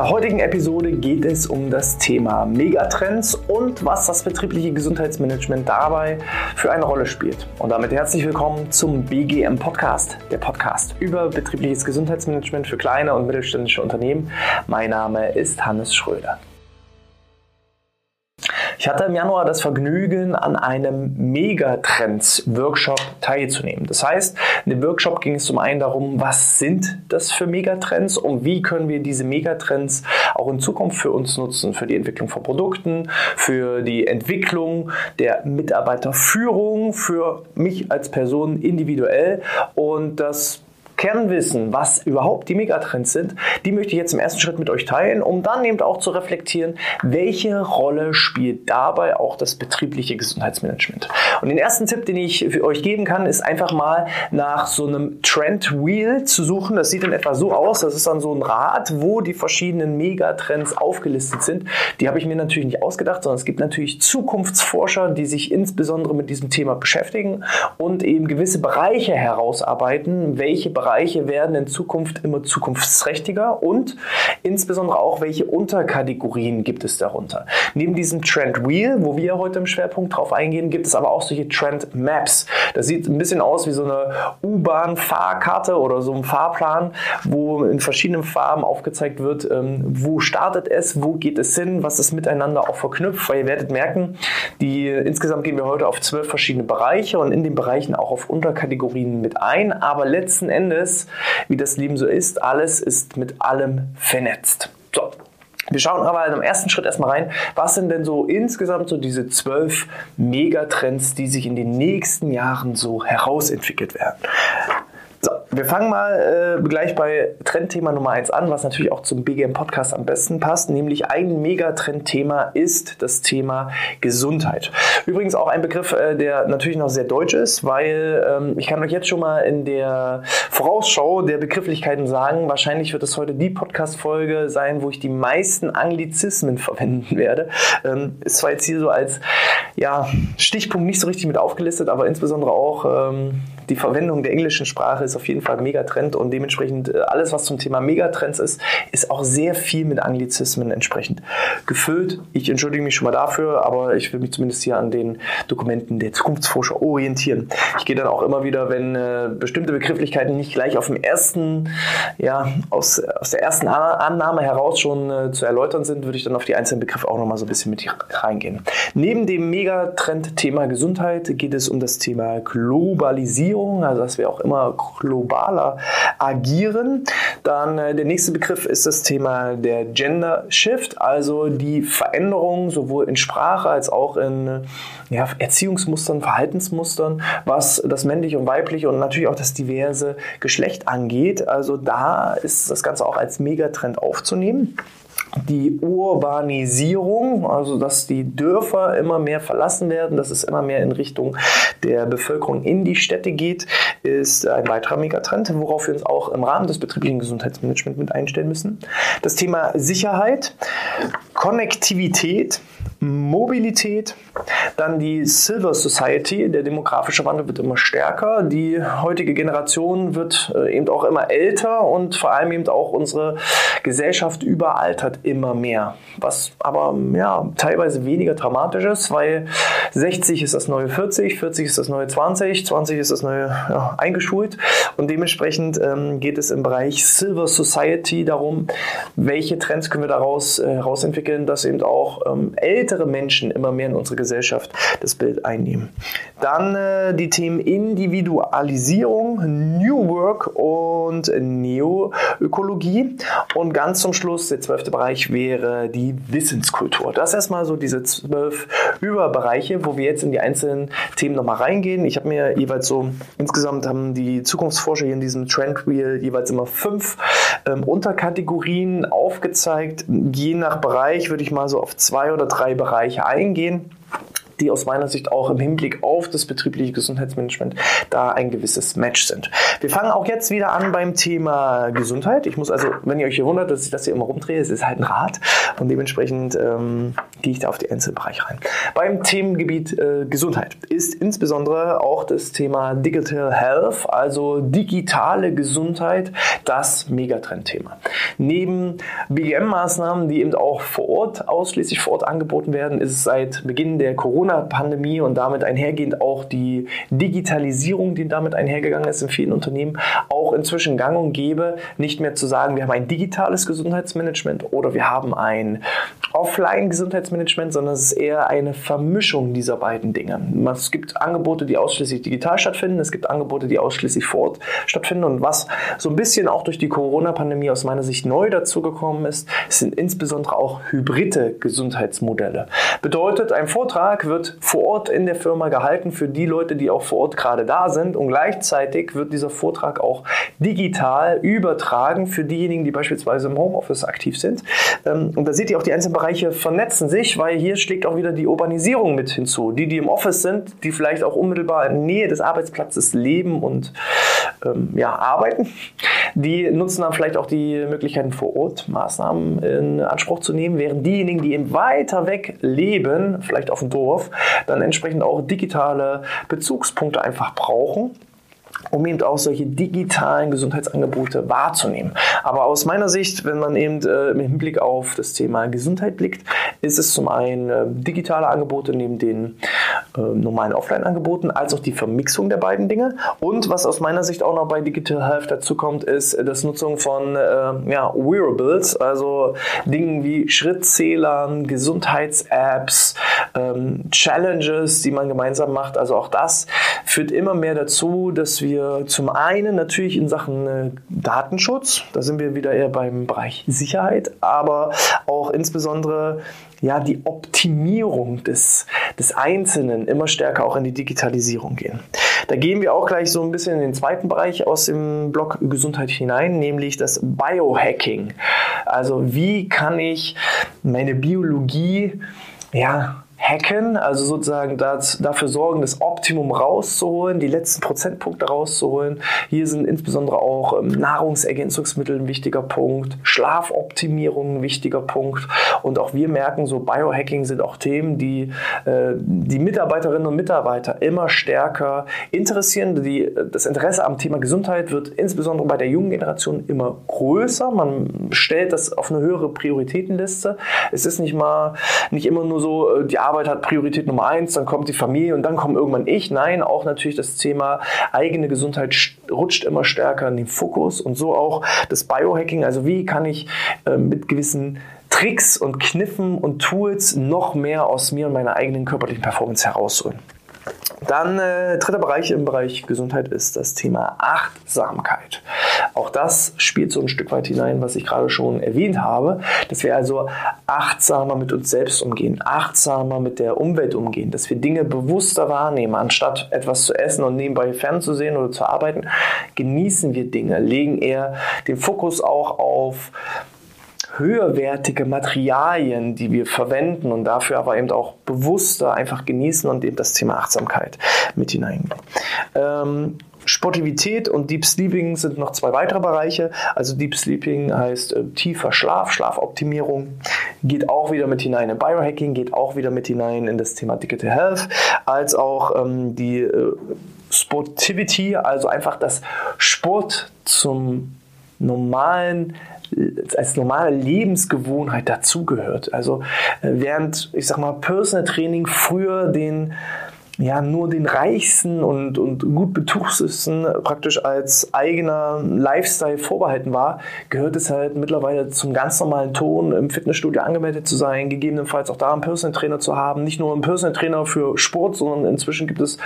der heutigen Episode geht es um das Thema Megatrends und was das betriebliche Gesundheitsmanagement dabei für eine Rolle spielt. Und damit herzlich willkommen zum BGM Podcast, der Podcast über betriebliches Gesundheitsmanagement für kleine und mittelständische Unternehmen. Mein Name ist Hannes Schröder. Ich hatte im Januar das Vergnügen, an einem Megatrends-Workshop teilzunehmen. Das heißt, in dem Workshop ging es zum einen darum, was sind das für Megatrends und wie können wir diese Megatrends auch in Zukunft für uns nutzen, für die Entwicklung von Produkten, für die Entwicklung der Mitarbeiterführung, für mich als Person individuell und das Kernwissen, was überhaupt die Megatrends sind, die möchte ich jetzt im ersten Schritt mit euch teilen, um dann eben auch zu reflektieren, welche Rolle spielt dabei auch das betriebliche Gesundheitsmanagement. Und den ersten Tipp, den ich für euch geben kann, ist einfach mal nach so einem Trend Wheel zu suchen. Das sieht in etwa so aus. Das ist dann so ein Rad, wo die verschiedenen Megatrends aufgelistet sind. Die habe ich mir natürlich nicht ausgedacht, sondern es gibt natürlich Zukunftsforscher, die sich insbesondere mit diesem Thema beschäftigen und eben gewisse Bereiche herausarbeiten, welche Bereiche Bereiche werden in Zukunft immer zukunftsträchtiger und insbesondere auch, welche Unterkategorien gibt es darunter. Neben diesem Trend Wheel, wo wir heute im Schwerpunkt drauf eingehen, gibt es aber auch solche Trend Maps. Das sieht ein bisschen aus wie so eine U-Bahn-Fahrkarte oder so ein Fahrplan, wo in verschiedenen Farben aufgezeigt wird, ähm, wo startet es, wo geht es hin, was ist miteinander auch verknüpft, weil ihr werdet merken, die, insgesamt gehen wir heute auf zwölf verschiedene Bereiche und in den Bereichen auch auf Unterkategorien mit ein, aber letzten Endes alles, wie das Leben so ist, alles ist mit allem vernetzt. So, wir schauen aber im ersten Schritt erstmal rein, was sind denn so insgesamt so diese zwölf Megatrends, die sich in den nächsten Jahren so herausentwickelt werden. Wir fangen mal äh, gleich bei Trendthema Nummer 1 an, was natürlich auch zum BGM Podcast am besten passt, nämlich ein Megatrendthema ist das Thema Gesundheit. Übrigens auch ein Begriff, äh, der natürlich noch sehr deutsch ist, weil ähm, ich kann euch jetzt schon mal in der Vorausschau der Begrifflichkeiten sagen, wahrscheinlich wird es heute die Podcast-Folge sein, wo ich die meisten Anglizismen verwenden werde. Ähm, ist zwar jetzt hier so als ja, Stichpunkt nicht so richtig mit aufgelistet, aber insbesondere auch ähm, die Verwendung der englischen Sprache ist auf jeden Fall Megatrend und dementsprechend äh, alles, was zum Thema Megatrends ist, ist auch sehr viel mit Anglizismen entsprechend gefüllt. Ich entschuldige mich schon mal dafür, aber ich will mich zumindest hier an den Dokumenten der Zukunftsforscher orientieren. Ich gehe dann auch immer wieder, wenn äh, bestimmte Begrifflichkeiten nicht gleich auf dem ersten, ja, aus, aus der ersten Annahme heraus schon äh, zu erläutern sind, würde ich dann auf die einzelnen Begriffe auch nochmal so ein bisschen mit reingehen. Neben dem Megatrend-Thema Gesundheit geht es um das Thema Globalisierung. Globalisierung, also dass wir auch immer globaler agieren. Dann äh, der nächste Begriff ist das Thema der Gender Shift, also die Veränderung sowohl in Sprache als auch in ja, Erziehungsmustern, Verhaltensmustern, was das männliche und weibliche und natürlich auch das diverse Geschlecht angeht. Also da ist das Ganze auch als Megatrend aufzunehmen die Urbanisierung, also dass die Dörfer immer mehr verlassen werden, dass es immer mehr in Richtung der Bevölkerung in die Städte geht, ist ein weiterer Megatrend, worauf wir uns auch im Rahmen des betrieblichen Gesundheitsmanagements mit einstellen müssen. Das Thema Sicherheit, Konnektivität, Mobilität, dann die Silver Society, der demografische Wandel wird immer stärker, die heutige Generation wird äh, eben auch immer älter und vor allem eben auch unsere Gesellschaft überaltert immer mehr, was aber ja teilweise weniger dramatisch ist, weil 60 ist das neue 40, 40 ist das neue 20, 20 ist das neue ja, eingeschult. Und dementsprechend ähm, geht es im Bereich Silver Society darum, welche Trends können wir daraus äh, dass eben auch ähm, älter ältere Menschen immer mehr in unsere Gesellschaft das Bild einnehmen. Dann äh, die Themen Individualisierung, New Work und Neoökologie. Und ganz zum Schluss, der zwölfte Bereich wäre die Wissenskultur. Das erstmal so diese zwölf Überbereiche, wo wir jetzt in die einzelnen Themen nochmal reingehen. Ich habe mir jeweils so, insgesamt haben die Zukunftsforscher hier in diesem Trend Wheel jeweils immer fünf ähm, Unterkategorien aufgezeigt. Je nach Bereich würde ich mal so auf zwei oder drei Bereiche eingehen. Die aus meiner Sicht auch im Hinblick auf das betriebliche Gesundheitsmanagement da ein gewisses Match sind. Wir fangen auch jetzt wieder an beim Thema Gesundheit. Ich muss also, wenn ihr euch hier wundert, dass ich das hier immer rumdrehe, es ist halt ein Rad und dementsprechend ähm, gehe ich da auf die Einzelbereiche rein. Beim Themengebiet äh, Gesundheit ist insbesondere auch das Thema Digital Health, also digitale Gesundheit, das Megatrendthema. Neben BGM-Maßnahmen, die eben auch vor Ort, ausschließlich vor Ort angeboten werden, ist es seit Beginn der Corona-Pandemie und damit einhergehend auch die Digitalisierung, die damit einhergegangen ist in vielen Unternehmen, auch inzwischen gang und gäbe, nicht mehr zu sagen, wir haben ein digitales Gesundheitsmanagement oder wir haben ein Offline-Gesundheitsmanagement, sondern es ist eher eine Vermischung dieser beiden Dinge. Es gibt Angebote, die ausschließlich digital stattfinden, es gibt Angebote, die ausschließlich vor Ort stattfinden und was so ein bisschen auch durch die Corona-Pandemie aus meiner Sicht neu dazugekommen ist, sind insbesondere auch hybride Gesundheitsmodelle. Bedeutet, ein Vortrag wird vor Ort in der Firma gehalten für die Leute, die auch vor Ort gerade da sind und gleichzeitig wird dieser Vortrag auch digital übertragen für diejenigen, die beispielsweise im Homeoffice aktiv sind. Ähm, und da seht ihr auch, die einzelnen Bereiche vernetzen sich, weil hier schlägt auch wieder die Urbanisierung mit hinzu. Die, die im Office sind, die vielleicht auch unmittelbar in Nähe des Arbeitsplatzes leben und ähm, ja, arbeiten, die nutzen dann vielleicht auch die Möglichkeiten vor Ort, Maßnahmen in Anspruch zu nehmen, während diejenigen, die eben weiter weg leben, vielleicht auf dem Dorf, dann entsprechend auch digitale Bezugspunkte einfach brauchen um eben auch solche digitalen Gesundheitsangebote wahrzunehmen. Aber aus meiner Sicht, wenn man eben äh, im Hinblick auf das Thema Gesundheit blickt, ist es zum einen äh, digitale Angebote neben den äh, normalen Offline-Angeboten, als auch die Vermixung der beiden Dinge. Und was aus meiner Sicht auch noch bei Digital Health dazu kommt, ist äh, das Nutzung von äh, ja, Wearables, also Dingen wie Schrittzählern, Gesundheits-Apps, ähm, Challenges, die man gemeinsam macht. Also auch das führt immer mehr dazu, dass wir zum einen natürlich in Sachen äh, Datenschutz, da sind wir wieder eher beim Bereich Sicherheit, aber auch insbesondere ja, die Optimierung des, des Einzelnen immer stärker auch in die Digitalisierung gehen. Da gehen wir auch gleich so ein bisschen in den zweiten Bereich aus dem Blog Gesundheit hinein, nämlich das Biohacking. Also wie kann ich meine Biologie ja, hacken, also sozusagen das, dafür sorgen, das Optimum rauszuholen, die letzten Prozentpunkte rauszuholen. Hier sind insbesondere auch ähm, Nahrungsergänzungsmittel ein wichtiger Punkt, Schlafoptimierung ein wichtiger Punkt und auch wir merken, so Biohacking sind auch Themen, die äh, die Mitarbeiterinnen und Mitarbeiter immer stärker interessieren. Die, das Interesse am Thema Gesundheit wird insbesondere bei der jungen Generation immer größer. Man stellt das auf eine höhere Prioritätenliste. Es ist nicht mal nicht immer nur so äh, die Arbeit hat Priorität Nummer eins, dann kommt die Familie und dann kommt irgendwann ich. Nein, auch natürlich das Thema eigene Gesundheit rutscht immer stärker in den Fokus und so auch das Biohacking. Also wie kann ich äh, mit gewissen Tricks und Kniffen und Tools noch mehr aus mir und meiner eigenen körperlichen Performance herausholen. Dann äh, dritter Bereich im Bereich Gesundheit ist das Thema Achtsamkeit. Auch das spielt so ein Stück weit hinein, was ich gerade schon erwähnt habe, dass wir also achtsamer mit uns selbst umgehen, achtsamer mit der Umwelt umgehen, dass wir Dinge bewusster wahrnehmen, anstatt etwas zu essen und nebenbei fernzusehen oder zu arbeiten, genießen wir Dinge, legen eher den Fokus auch auf höherwertige Materialien, die wir verwenden und dafür aber eben auch bewusster einfach genießen und eben das Thema Achtsamkeit mit hineingehen. Ähm, Sportivität und Deep Sleeping sind noch zwei weitere Bereiche. Also Deep Sleeping heißt äh, tiefer Schlaf, Schlafoptimierung, geht auch wieder mit hinein in Biohacking, geht auch wieder mit hinein in das Thema Digital Health, als auch ähm, die äh, Sportivity, also einfach das Sport zum normalen als normale Lebensgewohnheit dazugehört. Also äh, während, ich sag mal, Personal Training früher den ja nur den reichsten und, und gut betuchstesten praktisch als eigener Lifestyle vorbehalten war, gehört es halt mittlerweile zum ganz normalen Ton, im Fitnessstudio angemeldet zu sein, gegebenenfalls auch da einen Personal Trainer zu haben. Nicht nur einen Personal Trainer für Sport, sondern inzwischen gibt es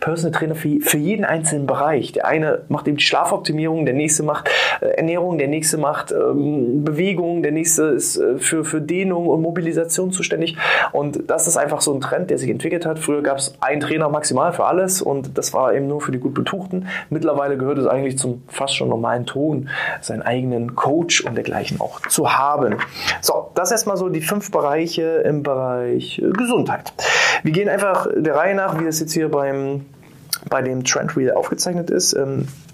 Personal Trainer für, für jeden einzelnen Bereich. Der eine macht eben die Schlafoptimierung, der nächste macht äh, Ernährung, der nächste macht ähm, Bewegung, der nächste ist äh, für, für Dehnung und Mobilisation zuständig. Und das ist einfach so ein Trend, der sich entwickelt hat. Früher gab es ein Trainer maximal für alles und das war eben nur für die gut Betuchten. Mittlerweile gehört es eigentlich zum fast schon normalen Ton, seinen eigenen Coach und dergleichen auch zu haben. So, das erstmal so die fünf Bereiche im Bereich äh, Gesundheit. Wir gehen einfach der Reihe nach, wie es jetzt hier beim bei dem Trend Wheel aufgezeichnet ist.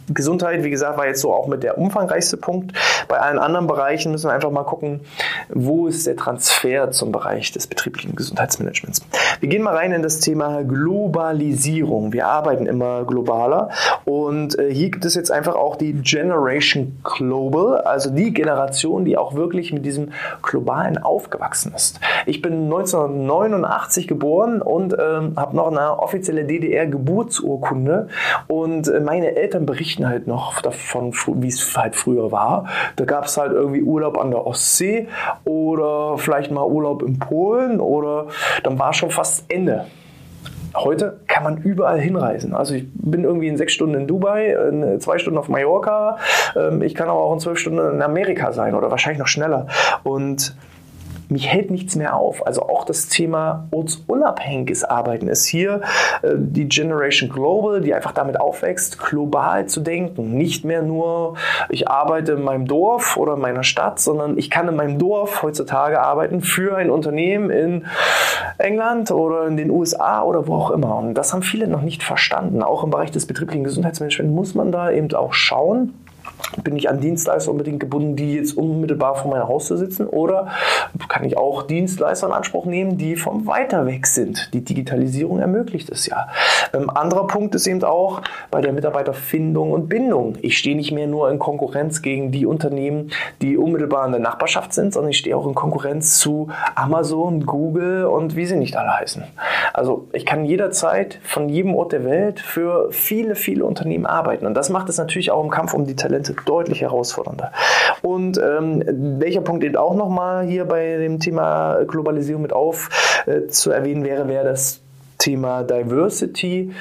Gesundheit, wie gesagt, war jetzt so auch mit der umfangreichste Punkt. Bei allen anderen Bereichen müssen wir einfach mal gucken, wo ist der Transfer zum Bereich des betrieblichen Gesundheitsmanagements. Wir gehen mal rein in das Thema Globalisierung. Wir arbeiten immer globaler und äh, hier gibt es jetzt einfach auch die Generation Global, also die Generation, die auch wirklich mit diesem globalen aufgewachsen ist. Ich bin 1989 geboren und ähm, habe noch eine offizielle DDR-Geburtsurkunde und äh, meine Eltern berichten berichten halt noch davon, wie es halt früher war. Da gab es halt irgendwie Urlaub an der Ostsee oder vielleicht mal Urlaub in Polen oder dann war schon fast Ende. Heute kann man überall hinreisen. Also ich bin irgendwie in sechs Stunden in Dubai, in zwei Stunden auf Mallorca. Ähm, ich kann aber auch in zwölf Stunden in Amerika sein oder wahrscheinlich noch schneller. Und mich hält nichts mehr auf. Also auch das Thema ortsunabhängiges Arbeiten ist hier äh, die Generation Global, die einfach damit aufwächst, global zu denken. Nicht mehr nur, ich arbeite in meinem Dorf oder in meiner Stadt, sondern ich kann in meinem Dorf heutzutage arbeiten für ein Unternehmen in England oder in den USA oder wo auch immer. Und das haben viele noch nicht verstanden. Auch im Bereich des betrieblichen Gesundheitsmanagements muss man da eben auch schauen, bin ich an Dienstleister unbedingt gebunden, die jetzt unmittelbar vor meiner Haustür sitzen? Oder kann ich auch Dienstleister in Anspruch nehmen, die vom weiter weg sind? Die Digitalisierung ermöglicht es ja. Ähm, anderer Punkt ist eben auch bei der Mitarbeiterfindung und Bindung. Ich stehe nicht mehr nur in Konkurrenz gegen die Unternehmen, die unmittelbar in der Nachbarschaft sind, sondern ich stehe auch in Konkurrenz zu Amazon, Google und wie sie nicht alle heißen. Also ich kann jederzeit von jedem Ort der Welt für viele, viele Unternehmen arbeiten. Und das macht es natürlich auch im Kampf um die Talente deutlich herausfordernder. Und ähm, welcher Punkt eben auch nochmal hier bei dem Thema Globalisierung mit auf äh, zu erwähnen wäre, wäre das Thema Diversity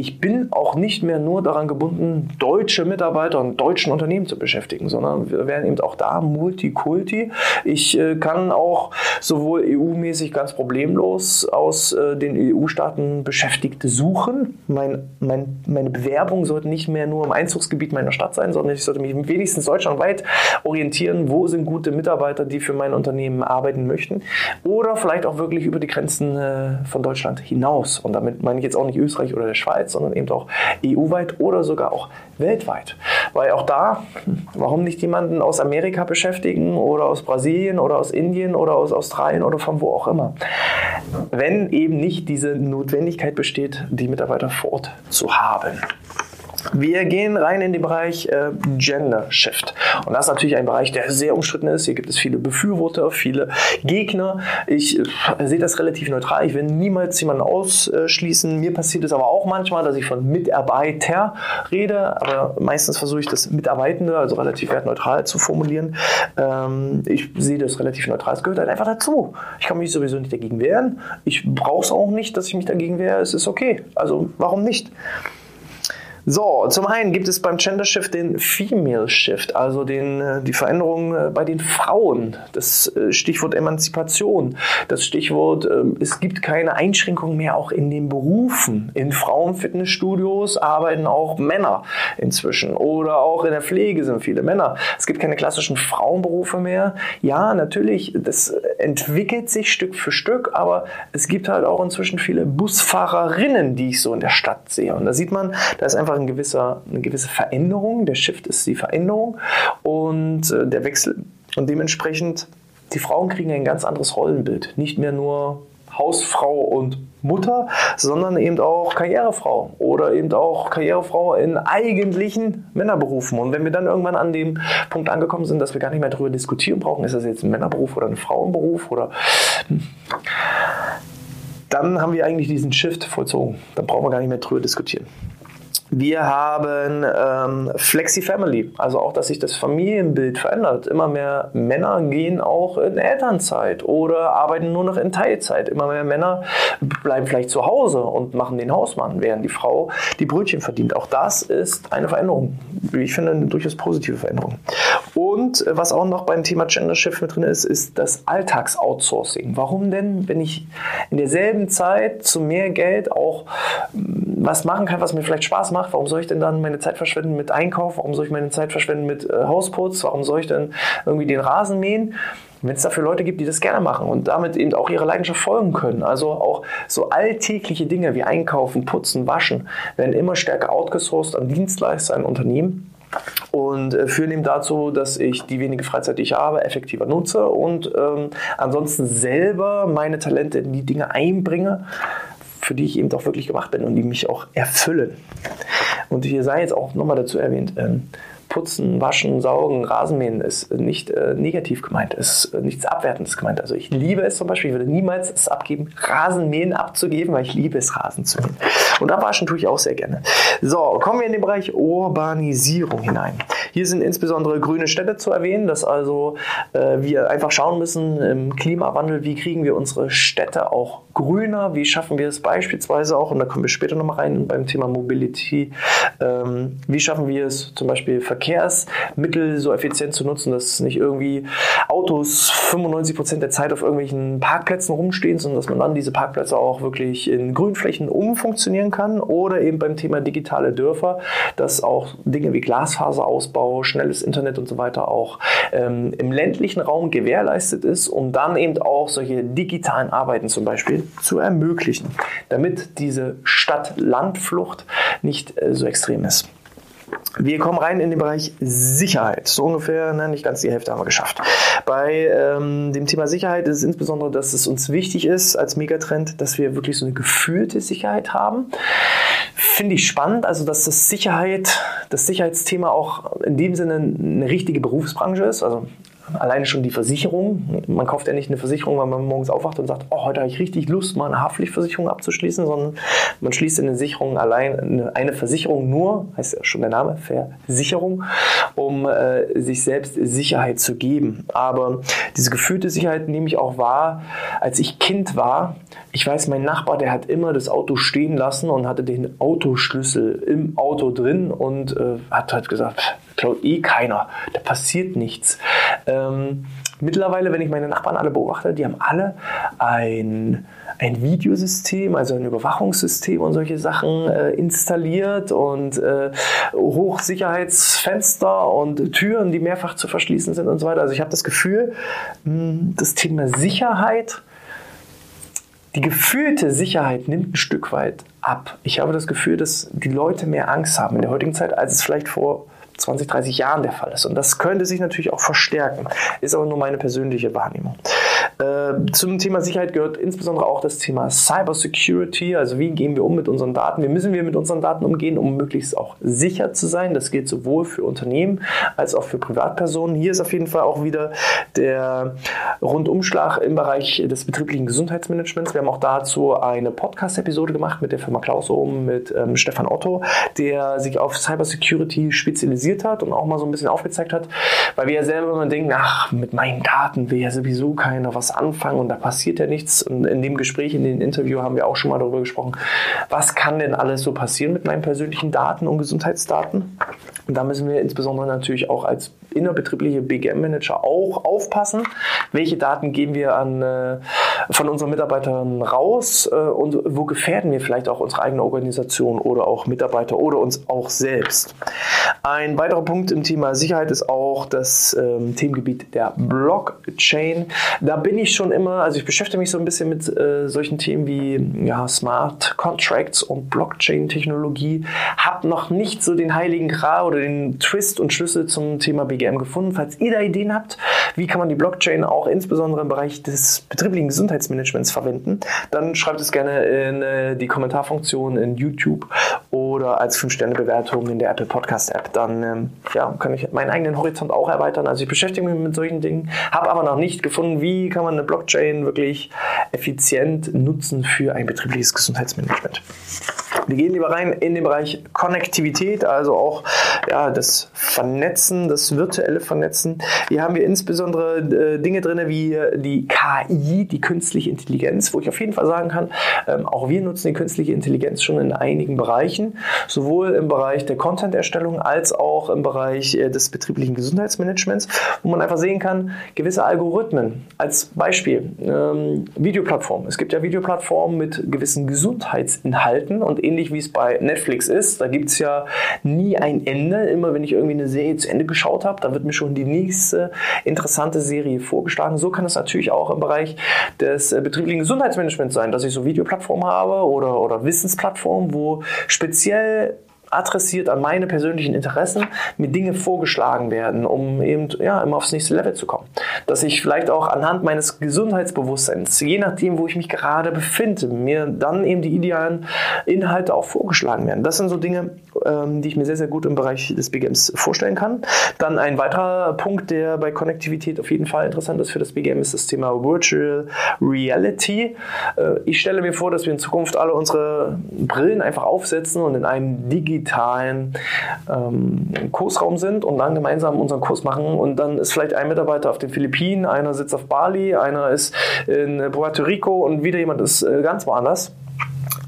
ich bin auch nicht mehr nur daran gebunden, deutsche Mitarbeiter und deutschen Unternehmen zu beschäftigen, sondern wir werden eben auch da Multikulti. Ich äh, kann auch sowohl EU-mäßig ganz problemlos aus äh, den EU-Staaten Beschäftigte suchen. Mein, mein, meine Bewerbung sollte nicht mehr nur im Einzugsgebiet meiner Stadt sein, sondern ich sollte mich wenigstens deutschlandweit orientieren, wo sind gute Mitarbeiter, die für mein Unternehmen arbeiten möchten. Oder vielleicht auch wirklich über die Grenzen äh, von Deutschland hinaus. Und damit meine ich jetzt auch nicht Österreich oder der Schweiz, Schweiz, sondern eben auch EU-weit oder sogar auch weltweit. Weil auch da, warum nicht jemanden aus Amerika beschäftigen oder aus Brasilien oder aus Indien oder aus Australien oder von wo auch immer? Wenn eben nicht diese Notwendigkeit besteht, die Mitarbeiter vor Ort zu haben. Wir gehen rein in den Bereich äh, Gender Shift. Und das ist natürlich ein Bereich, der sehr umstritten ist. Hier gibt es viele Befürworter, viele Gegner. Ich äh, sehe das relativ neutral. Ich will niemals jemanden ausschließen. Mir passiert es aber auch manchmal, dass ich von Mitarbeiter rede, aber meistens versuche ich das Mitarbeitende, also relativ wertneutral zu formulieren. Ähm, ich sehe das relativ neutral. Es gehört halt einfach dazu. Ich kann mich sowieso nicht dagegen wehren. Ich brauche es auch nicht, dass ich mich dagegen wehre. Es ist okay. Also warum nicht? So, zum einen gibt es beim Gender Shift den Female Shift, also den, äh, die Veränderung äh, bei den Frauen. Das äh, Stichwort Emanzipation, das Stichwort, ähm, es gibt keine Einschränkungen mehr auch in den Berufen. In Frauenfitnessstudios arbeiten auch Männer inzwischen oder auch in der Pflege sind viele Männer. Es gibt keine klassischen Frauenberufe mehr. Ja, natürlich, das entwickelt sich Stück für Stück, aber es gibt halt auch inzwischen viele Busfahrerinnen, die ich so in der Stadt sehe. Und da sieht man, da ist einfach ein gewisser, eine gewisse Veränderung. Der Shift ist die Veränderung und äh, der Wechsel. Und dementsprechend, die Frauen kriegen ein ganz anderes Rollenbild. Nicht mehr nur Hausfrau und Mutter, sondern eben auch Karrierefrau oder eben auch Karrierefrau in eigentlichen Männerberufen. Und wenn wir dann irgendwann an dem Punkt angekommen sind, dass wir gar nicht mehr darüber diskutieren brauchen, ist das jetzt ein Männerberuf oder ein Frauenberuf oder hm, dann haben wir eigentlich diesen Shift vollzogen. Dann brauchen wir gar nicht mehr darüber diskutieren. Wir haben ähm, Flexi Family, also auch, dass sich das Familienbild verändert. Immer mehr Männer gehen auch in Elternzeit oder arbeiten nur noch in Teilzeit. Immer mehr Männer bleiben vielleicht zu Hause und machen den Hausmann, während die Frau die Brötchen verdient. Auch das ist eine Veränderung. Ich finde eine durchaus positive Veränderung. Und äh, was auch noch beim Thema Gender Shift mit drin ist, ist das Alltagsoutsourcing. Warum denn, wenn ich in derselben Zeit zu mehr Geld auch mm, was machen kann, was mir vielleicht Spaß macht, warum soll ich denn dann meine Zeit verschwenden mit Einkauf? Warum soll ich meine Zeit verschwenden mit äh, Hausputz? Warum soll ich denn irgendwie den Rasen mähen? wenn es dafür Leute gibt, die das gerne machen und damit eben auch ihrer Leidenschaft folgen können. Also auch so alltägliche Dinge wie Einkaufen, Putzen, Waschen werden immer stärker outgesourced an Dienstleister, an Unternehmen und äh, führen eben dazu, dass ich die wenige Freizeit, die ich habe, effektiver nutze und ähm, ansonsten selber meine Talente in die Dinge einbringe, für die ich eben auch wirklich gemacht bin und die mich auch erfüllen. Und hier sei jetzt auch nochmal dazu erwähnt, ähm, Putzen, Waschen, Saugen, Rasenmähen ist nicht äh, negativ gemeint, ist äh, nichts Abwertendes gemeint. Also ich liebe es zum Beispiel, ich würde niemals es abgeben, Rasenmähen abzugeben, weil ich liebe es, Rasen zu mähen. Und abwaschen tue ich auch sehr gerne. So, kommen wir in den Bereich Urbanisierung hinein. Hier sind insbesondere grüne Städte zu erwähnen, dass also äh, wir einfach schauen müssen im Klimawandel, wie kriegen wir unsere Städte auch grüner, wie schaffen wir es beispielsweise auch, und da kommen wir später nochmal rein beim Thema Mobility, ähm, wie schaffen wir es zum Beispiel Verkehrsmittel so effizient zu nutzen, dass nicht irgendwie Autos 95 Prozent der Zeit auf irgendwelchen Parkplätzen rumstehen, sondern dass man dann diese Parkplätze auch wirklich in Grünflächen umfunktionieren kann oder eben beim Thema digitale Dörfer, dass auch Dinge wie Glasfaserausbau, schnelles Internet und so weiter auch ähm, im ländlichen Raum gewährleistet ist, um dann eben auch solche digitalen Arbeiten zum Beispiel zu ermöglichen, damit diese Stadt-Land-Flucht nicht äh, so extrem ist. Wir kommen rein in den Bereich Sicherheit. So ungefähr, ne, nicht ganz die Hälfte haben wir geschafft. Bei ähm, dem Thema Sicherheit ist es insbesondere, dass es uns wichtig ist als Megatrend, dass wir wirklich so eine gefühlte Sicherheit haben. Finde ich spannend, also dass das Sicherheit, das Sicherheitsthema auch in dem Sinne eine richtige Berufsbranche ist. Also Alleine schon die Versicherung. Man kauft ja nicht eine Versicherung, weil man morgens aufwacht und sagt, oh, heute habe ich richtig Lust, mal eine Haftpflichtversicherung abzuschließen, sondern man schließt in eine Sicherung allein eine Versicherung nur, heißt ja schon der Name, Versicherung, um äh, sich selbst Sicherheit zu geben. Aber diese gefühlte Sicherheit nehme ich auch wahr, als ich Kind war. Ich weiß, mein Nachbar, der hat immer das Auto stehen lassen und hatte den Autoschlüssel im Auto drin und äh, hat halt gesagt, klaut eh keiner, da passiert nichts. Ähm, mittlerweile, wenn ich meine Nachbarn alle beobachte, die haben alle ein, ein Videosystem, also ein Überwachungssystem und solche Sachen äh, installiert und äh, Hochsicherheitsfenster und Türen, die mehrfach zu verschließen sind und so weiter. Also ich habe das Gefühl, mh, das Thema Sicherheit die gefühlte Sicherheit nimmt ein Stück weit ab. Ich habe das Gefühl, dass die Leute mehr Angst haben in der heutigen Zeit, als es vielleicht vor 20, 30 Jahren der Fall ist. Und das könnte sich natürlich auch verstärken. Ist aber nur meine persönliche Wahrnehmung. Äh, zum Thema Sicherheit gehört insbesondere auch das Thema Cybersecurity. Also wie gehen wir um mit unseren Daten? Wie müssen wir mit unseren Daten umgehen, um möglichst auch sicher zu sein? Das gilt sowohl für Unternehmen als auch für Privatpersonen. Hier ist auf jeden Fall auch wieder der Rundumschlag im Bereich des betrieblichen Gesundheitsmanagements. Wir haben auch dazu eine Podcast-Episode gemacht mit der Firma Klaus oben, mit ähm, Stefan Otto, der sich auf Cybersecurity spezialisiert analysiert hat und auch mal so ein bisschen aufgezeigt hat, weil wir ja selber immer denken, ach, mit meinen Daten will ja sowieso keiner was anfangen und da passiert ja nichts. Und in dem Gespräch, in dem Interview haben wir auch schon mal darüber gesprochen, was kann denn alles so passieren mit meinen persönlichen Daten und Gesundheitsdaten. Und da müssen wir insbesondere natürlich auch als innerbetriebliche BGM-Manager auch aufpassen, welche Daten geben wir an, äh, von unseren Mitarbeitern raus äh, und wo gefährden wir vielleicht auch unsere eigene Organisation oder auch Mitarbeiter oder uns auch selbst. Ein weiterer Punkt im Thema Sicherheit ist auch das ähm, Themengebiet der Blockchain. Da bin ich schon immer, also ich beschäftige mich so ein bisschen mit äh, solchen Themen wie ja, Smart Contracts und Blockchain-Technologie, habe noch nicht so den heiligen Gral oder den Twist und Schlüssel zum Thema BGM gefunden. Falls ihr da Ideen habt, wie kann man die Blockchain auch insbesondere im Bereich des betrieblichen Gesundheitsmanagements verwenden, dann schreibt es gerne in äh, die Kommentarfunktion in YouTube oder als 5-Sterne-Bewertung in der Apple Podcast-App. Dann ähm, ja, kann ich meinen eigenen Horizont auch erweitern. Also ich beschäftige mich mit solchen Dingen, habe aber noch nicht gefunden, wie kann man eine Blockchain wirklich effizient nutzen für ein betriebliches Gesundheitsmanagement. Wir gehen lieber rein in den Bereich Konnektivität, also auch ja, das Vernetzen, das virtuelle Vernetzen. Hier haben wir insbesondere äh, Dinge drin wie die KI, die künstliche Intelligenz, wo ich auf jeden Fall sagen kann, ähm, auch wir nutzen die künstliche Intelligenz schon in einigen Bereichen, sowohl im Bereich der Content-Erstellung als auch im Bereich äh, des betrieblichen Gesundheitsmanagements, wo man einfach sehen kann, gewisse Algorithmen. Als Beispiel ähm, Videoplattformen. Es gibt ja Videoplattformen mit gewissen Gesundheitsinhalten und ähnlich ähnlich wie es bei Netflix ist. Da gibt es ja nie ein Ende. Immer wenn ich irgendwie eine Serie zu Ende geschaut habe, dann wird mir schon die nächste interessante Serie vorgeschlagen. So kann es natürlich auch im Bereich des äh, betrieblichen Gesundheitsmanagements sein, dass ich so Videoplattformen habe oder, oder Wissensplattformen, wo speziell adressiert an meine persönlichen Interessen mir Dinge vorgeschlagen werden, um eben ja, immer aufs nächste Level zu kommen. Dass ich vielleicht auch anhand meines Gesundheitsbewusstseins, je nachdem, wo ich mich gerade befinde, mir dann eben die idealen Inhalte auch vorgeschlagen werden. Das sind so Dinge, ähm, die ich mir sehr, sehr gut im Bereich des BGMs vorstellen kann. Dann ein weiterer Punkt, der bei Konnektivität auf jeden Fall interessant ist für das BGM, ist das Thema Virtual Reality. Äh, ich stelle mir vor, dass wir in Zukunft alle unsere Brillen einfach aufsetzen und in einem digitalen digitalen ähm, Kursraum sind und dann gemeinsam unseren Kurs machen. Und dann ist vielleicht ein Mitarbeiter auf den Philippinen, einer sitzt auf Bali, einer ist in Puerto Rico und wieder jemand ist äh, ganz woanders.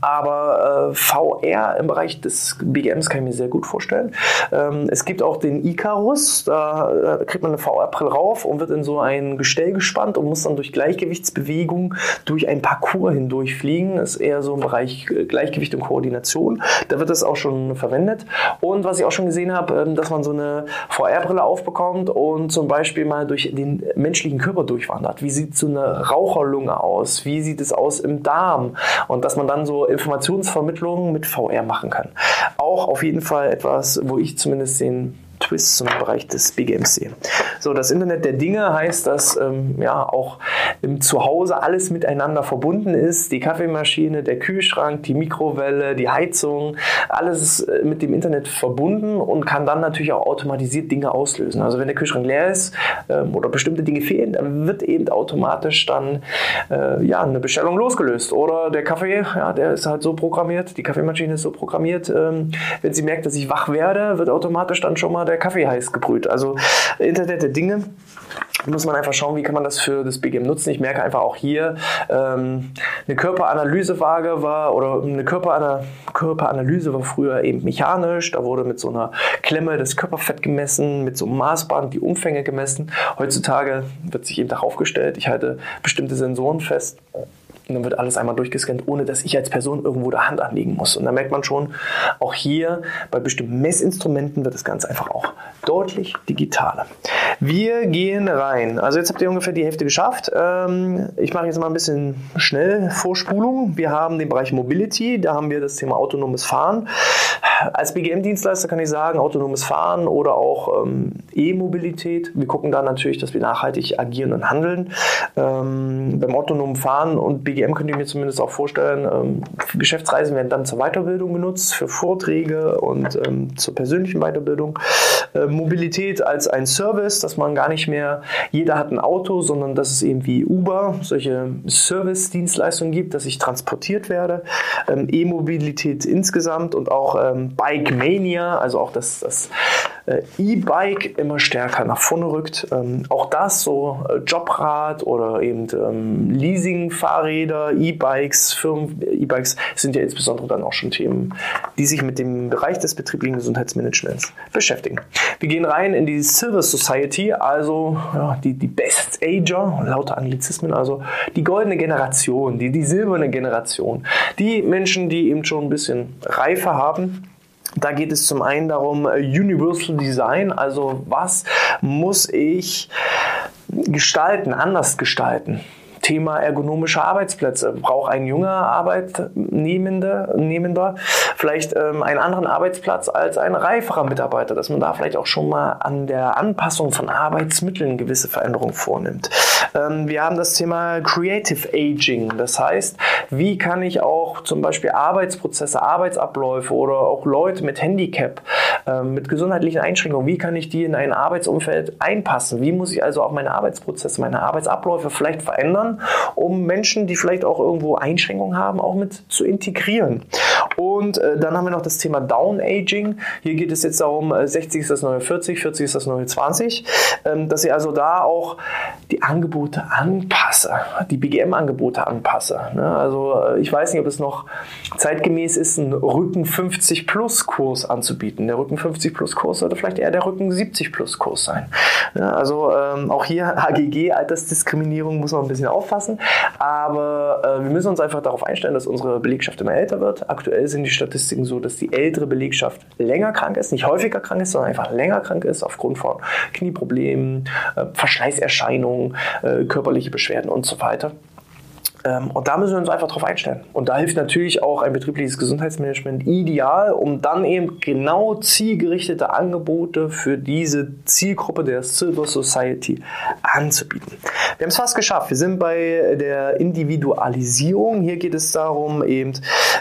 Aber äh, VR im Bereich des BGMs kann ich mir sehr gut vorstellen. Ähm, es gibt auch den Icarus, da, da kriegt man eine VR-Brille rauf und wird in so ein Gestell gespannt und muss dann durch Gleichgewichtsbewegung durch ein Parcours hindurchfliegen. Das ist eher so im Bereich äh, Gleichgewicht und Koordination. Da wird das auch schon verwendet. Und was ich auch schon gesehen habe, ähm, dass man so eine VR-Brille aufbekommt und zum Beispiel mal durch den menschlichen Körper durchwandert. Wie sieht so eine Raucherlunge aus? Wie sieht es aus im Darm? Und dass man dann so Informationsvermittlung mit VR machen kann. Auch auf jeden Fall etwas, wo ich zumindest den Twist zum Bereich des sehe. So, das Internet der Dinge heißt, dass ähm, ja auch im Zuhause alles miteinander verbunden ist. Die Kaffeemaschine, der Kühlschrank, die Mikrowelle, die Heizung, alles ist äh, mit dem Internet verbunden und kann dann natürlich auch automatisiert Dinge auslösen. Also wenn der Kühlschrank leer ist ähm, oder bestimmte Dinge fehlen, dann wird eben automatisch dann äh, ja eine Bestellung losgelöst. Oder der Kaffee, ja, der ist halt so programmiert, die Kaffeemaschine ist so programmiert, ähm, wenn sie merkt, dass ich wach werde, wird automatisch dann schon mal der Kaffee heiß gebrüht. Also Internet der Dinge muss man einfach schauen, wie kann man das für das BGM nutzen. Ich merke einfach auch hier, ähm, eine Körperanalysewaage war oder eine Körperana Körperanalyse war früher eben mechanisch. Da wurde mit so einer Klemme das Körperfett gemessen, mit so einem Maßband die Umfänge gemessen. Heutzutage wird sich eben darauf gestellt, ich halte bestimmte Sensoren fest und dann wird alles einmal durchgescannt, ohne dass ich als Person irgendwo der Hand anlegen muss. Und da merkt man schon, auch hier bei bestimmten Messinstrumenten wird das Ganze einfach auch deutlich digitaler. Wir gehen rein. Also jetzt habt ihr ungefähr die Hälfte geschafft. Ähm, ich mache jetzt mal ein bisschen schnell Vorspulung. Wir haben den Bereich Mobility, da haben wir das Thema autonomes Fahren. Als BGM-Dienstleister kann ich sagen, autonomes Fahren oder auch ähm, E-Mobilität. Wir gucken da natürlich, dass wir nachhaltig agieren und handeln. Ähm, beim autonomen Fahren und BGM könnte ich mir zumindest auch vorstellen, ähm, Geschäftsreisen werden dann zur Weiterbildung genutzt, für Vorträge und ähm, zur persönlichen Weiterbildung. Äh, Mobilität als ein Service, dass man gar nicht mehr, jeder hat ein Auto, sondern dass es eben wie Uber solche Service-Dienstleistungen gibt, dass ich transportiert werde. Ähm, E-Mobilität insgesamt und auch ähm, Bike Mania, also auch das, das äh, E-Bike immer stärker nach vorne rückt. Ähm, auch das, so äh, Jobrad oder eben ähm, Leasing-Fahrräder, E-Bikes, Firmen, E-Bikes sind ja insbesondere dann auch schon Themen, die sich mit dem Bereich des betrieblichen Gesundheitsmanagements beschäftigen. Wir gehen rein in die Silver Society, also ja, die, die Best Ager, lauter Anglizismen, also die goldene Generation, die, die silberne Generation. Die Menschen, die eben schon ein bisschen reifer haben, da geht es zum einen darum, äh, Universal Design, also was muss ich gestalten, anders gestalten. Thema ergonomische Arbeitsplätze. Braucht ein junger Arbeitnehmender Nehmender vielleicht ähm, einen anderen Arbeitsplatz als ein reiferer Mitarbeiter, dass man da vielleicht auch schon mal an der Anpassung von Arbeitsmitteln gewisse Veränderungen vornimmt. Ähm, wir haben das Thema Creative Aging. Das heißt, wie kann ich auch zum Beispiel Arbeitsprozesse, Arbeitsabläufe oder auch Leute mit Handicap, ähm, mit gesundheitlichen Einschränkungen, wie kann ich die in ein Arbeitsumfeld einpassen? Wie muss ich also auch meine Arbeitsprozesse, meine Arbeitsabläufe vielleicht verändern, um Menschen, die vielleicht auch irgendwo Einschränkungen haben, auch mit zu integrieren? Und äh, dann haben wir noch das Thema Down Aging. Hier geht es jetzt darum, 60 äh, ist das neue 40, 40 ist das neue 20. Ähm, dass ich also da auch die Angebote anpasse, die BGM-Angebote anpasse. Ne? Also äh, ich weiß nicht, ob es noch zeitgemäß ist, einen Rücken 50 Plus Kurs anzubieten. Der Rücken 50 Plus Kurs sollte vielleicht eher der Rücken 70 Plus Kurs sein. Ja, also ähm, auch hier HGG, Altersdiskriminierung, muss man ein bisschen aufpassen. Aber äh, wir müssen uns einfach darauf einstellen, dass unsere Belegschaft immer älter wird. Aktuell sind die Statistiken so, dass die ältere Belegschaft länger krank ist, nicht häufiger krank ist, sondern einfach länger krank ist aufgrund von Knieproblemen, äh, Verschleißerscheinungen, äh, körperliche Beschwerden und so weiter. Ähm, und da müssen wir uns einfach drauf einstellen. Und da hilft natürlich auch ein betriebliches Gesundheitsmanagement ideal, um dann eben genau zielgerichtete Angebote für diese Zielgruppe der Silver Society anzubieten. Wir haben es fast geschafft. Wir sind bei der Individualisierung. Hier geht es darum, eben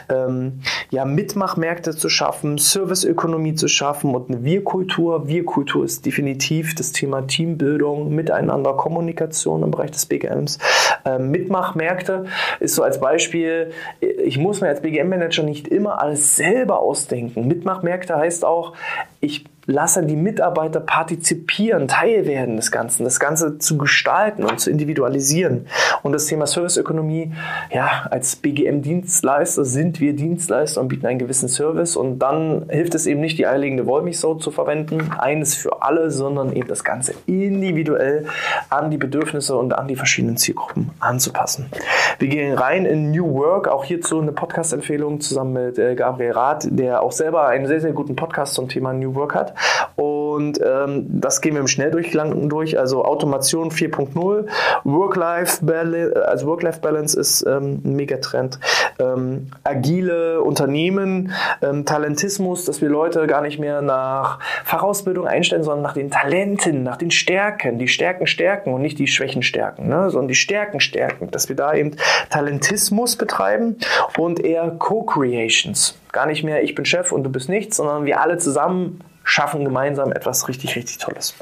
ähm, ja, Mitmachmärkte zu schaffen, Serviceökonomie zu schaffen und eine Wir-Kultur. Wir-Kultur ist definitiv das Thema Teambildung, Miteinander, Kommunikation im Bereich des BGMs. Ähm, Mitmachmärkte Projekte ist so als Beispiel, ich muss mir als BGM-Manager nicht immer alles selber ausdenken. Mitmachmärkte heißt auch, ich lasse die Mitarbeiter partizipieren, Teil werden des Ganzen, das Ganze zu gestalten und zu individualisieren. Und das Thema Serviceökonomie, ja, als BGM-Dienstleister sind wir Dienstleister und bieten einen gewissen Service und dann hilft es eben nicht, die eierlegende Wollmilchsau zu verwenden, eines für alle, sondern eben das Ganze individuell an die Bedürfnisse und an die verschiedenen Zielgruppen anzupassen. Wir gehen rein in New Work, auch hierzu eine Podcast-Empfehlung zusammen mit äh, Gabriel Rath, der auch selber einen sehr, sehr guten Podcast zum Thema New Work hat. Und ähm, das gehen wir im Schnelldurchgang durch. Also Automation 4.0, Work-Life-Balance, also Work-Life-Balance ist ähm, ein Megatrend. Ähm, agile Unternehmen, ähm, Talentismus, dass wir Leute gar nicht mehr nach Fachausbildung einstellen, sondern nach den Talenten, nach den Stärken. Die Stärken stärken und nicht die Schwächen stärken, ne? sondern die Stärken stärken. Dass wir da eben Talentismus betreiben und eher Co-Creations. Gar nicht mehr ich bin Chef und du bist nichts, sondern wir alle zusammen schaffen gemeinsam etwas richtig, richtig Tolles.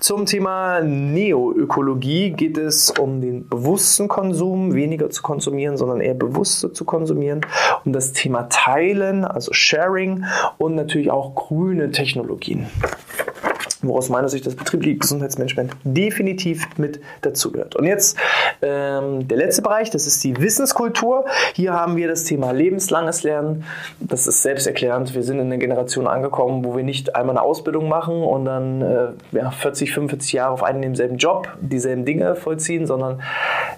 Zum Thema Neoökologie geht es um den bewussten Konsum, weniger zu konsumieren, sondern eher bewusster zu konsumieren, um das Thema Teilen, also Sharing und natürlich auch grüne Technologien wo aus meiner Sicht das betriebliche Gesundheitsmanagement definitiv mit dazugehört. Und jetzt ähm, der letzte Bereich, das ist die Wissenskultur. Hier haben wir das Thema lebenslanges Lernen. Das ist selbsterklärend. Wir sind in einer Generation angekommen, wo wir nicht einmal eine Ausbildung machen und dann äh, ja, 40, 45 Jahre auf einen demselben Job dieselben Dinge vollziehen, sondern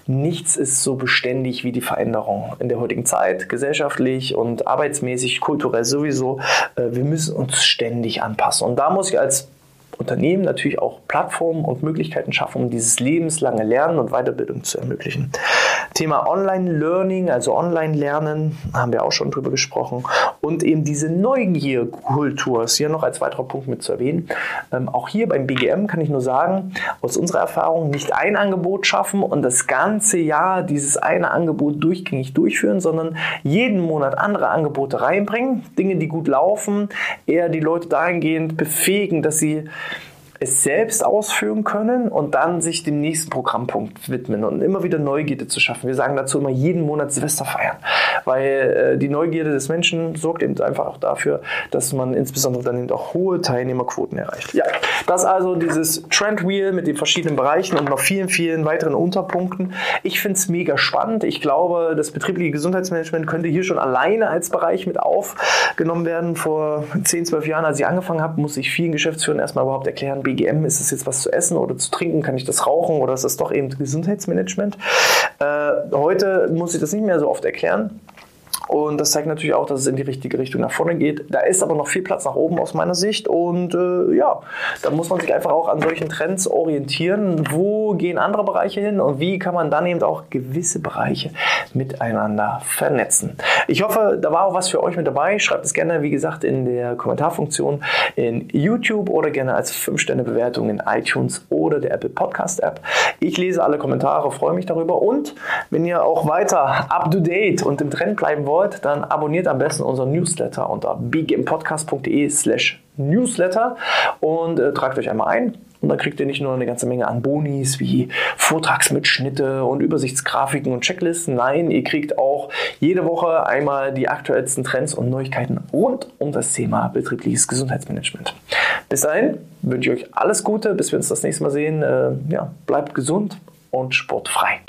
nichts ist so beständig wie die Veränderung in der heutigen Zeit, gesellschaftlich und arbeitsmäßig, kulturell sowieso. Äh, wir müssen uns ständig anpassen. Und da muss ich als Unternehmen natürlich auch Plattformen und Möglichkeiten schaffen, um dieses lebenslange Lernen und Weiterbildung zu ermöglichen. Thema Online-Learning, also Online-Lernen, haben wir auch schon drüber gesprochen. Und eben diese Neugierkultur ist hier noch als weiterer Punkt mit zu erwähnen. Ähm, auch hier beim BGM kann ich nur sagen, aus unserer Erfahrung nicht ein Angebot schaffen und das ganze Jahr dieses eine Angebot durchgängig durchführen, sondern jeden Monat andere Angebote reinbringen, Dinge, die gut laufen, eher die Leute dahingehend befähigen, dass sie es selbst ausführen können und dann sich dem nächsten Programmpunkt widmen und immer wieder Neugierde zu schaffen. Wir sagen dazu immer jeden Monat Silvester feiern, weil äh, die Neugierde des Menschen sorgt eben einfach auch dafür, dass man insbesondere dann eben auch hohe Teilnehmerquoten erreicht. Ja, das also dieses Trend Wheel mit den verschiedenen Bereichen und noch vielen, vielen weiteren Unterpunkten. Ich finde es mega spannend. Ich glaube, das betriebliche Gesundheitsmanagement könnte hier schon alleine als Bereich mit aufgenommen werden. Vor 10, 12 Jahren, als ich angefangen habe, muss ich vielen Geschäftsführern erstmal überhaupt erklären, BGM, ist es jetzt was zu essen oder zu trinken? Kann ich das rauchen oder ist das doch eben Gesundheitsmanagement? Äh, heute muss ich das nicht mehr so oft erklären. Und das zeigt natürlich auch, dass es in die richtige Richtung nach vorne geht. Da ist aber noch viel Platz nach oben aus meiner Sicht. Und äh, ja, da muss man sich einfach auch an solchen Trends orientieren. Wo gehen andere Bereiche hin und wie kann man dann eben auch gewisse Bereiche miteinander vernetzen? Ich hoffe, da war auch was für euch mit dabei. Schreibt es gerne, wie gesagt, in der Kommentarfunktion in YouTube oder gerne als 5-Sterne-Bewertung in iTunes oder der Apple Podcast App. Ich lese alle Kommentare, freue mich darüber. Und wenn ihr auch weiter up to date und im Trend bleiben wollt, wollt, dann abonniert am besten unseren Newsletter unter bgmpodcast.de slash Newsletter und äh, tragt euch einmal ein. Und dann kriegt ihr nicht nur eine ganze Menge an Bonis wie Vortragsmitschnitte und Übersichtsgrafiken und Checklisten. Nein, ihr kriegt auch jede Woche einmal die aktuellsten Trends und Neuigkeiten rund um das Thema betriebliches Gesundheitsmanagement. Bis dahin wünsche ich euch alles Gute, bis wir uns das nächste Mal sehen. Äh, ja, bleibt gesund und sportfrei.